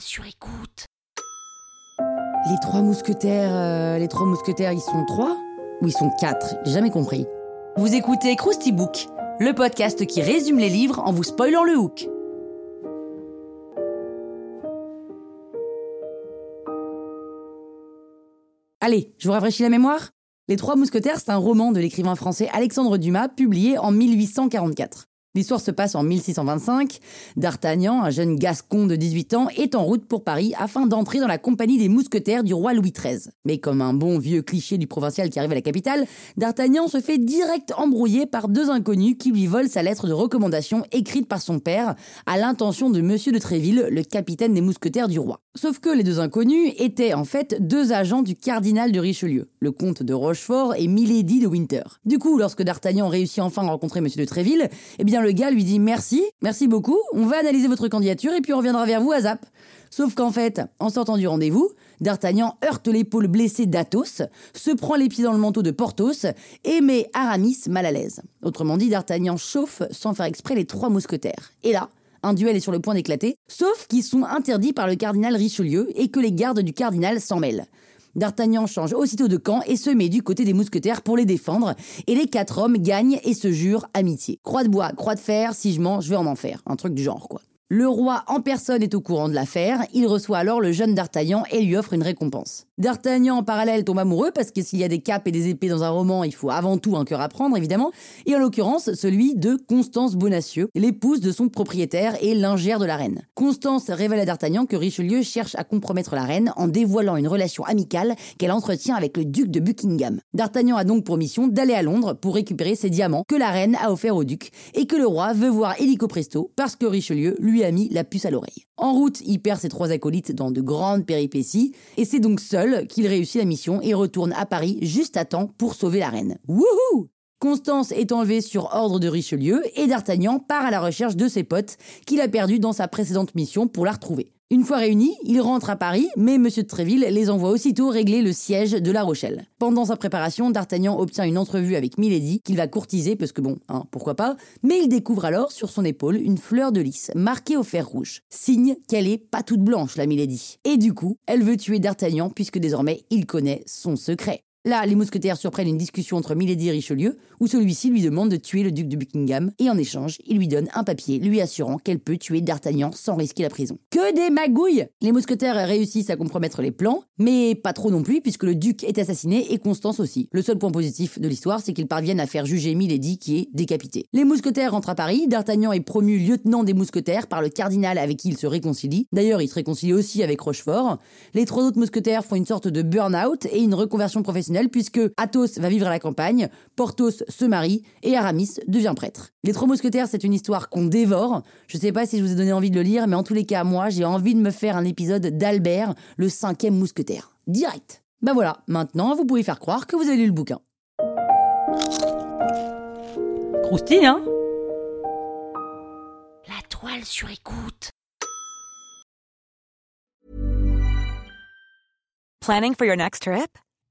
Sur écoute. Les trois mousquetaires, euh, les trois mousquetaires, ils sont trois ou ils sont quatre? J'ai jamais compris. Vous écoutez Krusty Book, le podcast qui résume les livres en vous spoilant le hook. Allez, je vous rafraîchis la mémoire Les Trois Mousquetaires, c'est un roman de l'écrivain français Alexandre Dumas, publié en 1844. L'histoire se passe en 1625. D'Artagnan, un jeune gascon de 18 ans, est en route pour Paris afin d'entrer dans la compagnie des mousquetaires du roi Louis XIII. Mais comme un bon vieux cliché du provincial qui arrive à la capitale, D'Artagnan se fait direct embrouiller par deux inconnus qui lui volent sa lettre de recommandation écrite par son père à l'intention de Monsieur de Tréville, le capitaine des mousquetaires du roi. Sauf que les deux inconnus étaient en fait deux agents du cardinal de Richelieu, le comte de Rochefort et Milady de Winter. Du coup, lorsque D'Artagnan réussit enfin à rencontrer Monsieur de Tréville, eh bien le gars lui dit merci, merci beaucoup, on va analyser votre candidature et puis on reviendra vers vous à Zap. Sauf qu'en fait, en sortant du rendez-vous, D'Artagnan heurte l'épaule blessée d'Athos, se prend les pieds dans le manteau de Porthos et met Aramis mal à l'aise. Autrement dit, D'Artagnan chauffe sans faire exprès les trois mousquetaires. Et là, un duel est sur le point d'éclater, sauf qu'ils sont interdits par le cardinal Richelieu et que les gardes du cardinal s'en mêlent. D'Artagnan change aussitôt de camp et se met du côté des mousquetaires pour les défendre, et les quatre hommes gagnent et se jurent amitié. Croix de bois, croix de fer, si je mens, je vais en enfer. Un truc du genre, quoi. Le roi en personne est au courant de l'affaire, il reçoit alors le jeune D'Artagnan et lui offre une récompense. D'Artagnan en parallèle tombe amoureux parce que s'il y a des capes et des épées dans un roman, il faut avant tout un cœur à prendre évidemment, et en l'occurrence celui de Constance Bonacieux, l'épouse de son propriétaire et lingère de la reine. Constance révèle à D'Artagnan que Richelieu cherche à compromettre la reine en dévoilant une relation amicale qu'elle entretient avec le duc de Buckingham. D'Artagnan a donc pour mission d'aller à Londres pour récupérer ses diamants que la reine a offerts au duc et que le roi veut voir illico presto parce que Richelieu lui a mis la puce à l'oreille. En route, il perd ses trois acolytes dans de grandes péripéties, et c'est donc seul qu'il réussit la mission et retourne à Paris juste à temps pour sauver la reine. Wouhou Constance est enlevée sur ordre de Richelieu et D'Artagnan part à la recherche de ses potes qu'il a perdus dans sa précédente mission pour la retrouver. Une fois réunis, ils rentrent à Paris, mais M. de Tréville les envoie aussitôt régler le siège de La Rochelle. Pendant sa préparation, D'Artagnan obtient une entrevue avec Milady, qu'il va courtiser, parce que bon, hein, pourquoi pas, mais il découvre alors sur son épaule une fleur de lys marquée au fer rouge, signe qu'elle est pas toute blanche, la Milady. Et du coup, elle veut tuer D'Artagnan puisque désormais il connaît son secret. Là, les mousquetaires surprennent une discussion entre Milady et Richelieu, où celui-ci lui demande de tuer le duc de Buckingham, et en échange, il lui donne un papier lui assurant qu'elle peut tuer D'Artagnan sans risquer la prison. Que des magouilles Les mousquetaires réussissent à compromettre les plans, mais pas trop non plus, puisque le duc est assassiné et Constance aussi. Le seul point positif de l'histoire, c'est qu'ils parviennent à faire juger Milady qui est décapitée. Les mousquetaires rentrent à Paris, D'Artagnan est promu lieutenant des mousquetaires par le cardinal avec qui il se réconcilie. D'ailleurs, il se réconcilie aussi avec Rochefort. Les trois autres mousquetaires font une sorte de burn-out et une reconversion professionnelle puisque Athos va vivre à la campagne, Porthos se marie et Aramis devient prêtre. Les Trois Mousquetaires, c'est une histoire qu'on dévore. Je sais pas si je vous ai donné envie de le lire, mais en tous les cas, moi, j'ai envie de me faire un épisode d'Albert, le cinquième mousquetaire. Direct. Bah voilà, maintenant, vous pouvez faire croire que vous avez lu le bouquin. Croustille, hein? La toile sur écoute. Planning for your next trip?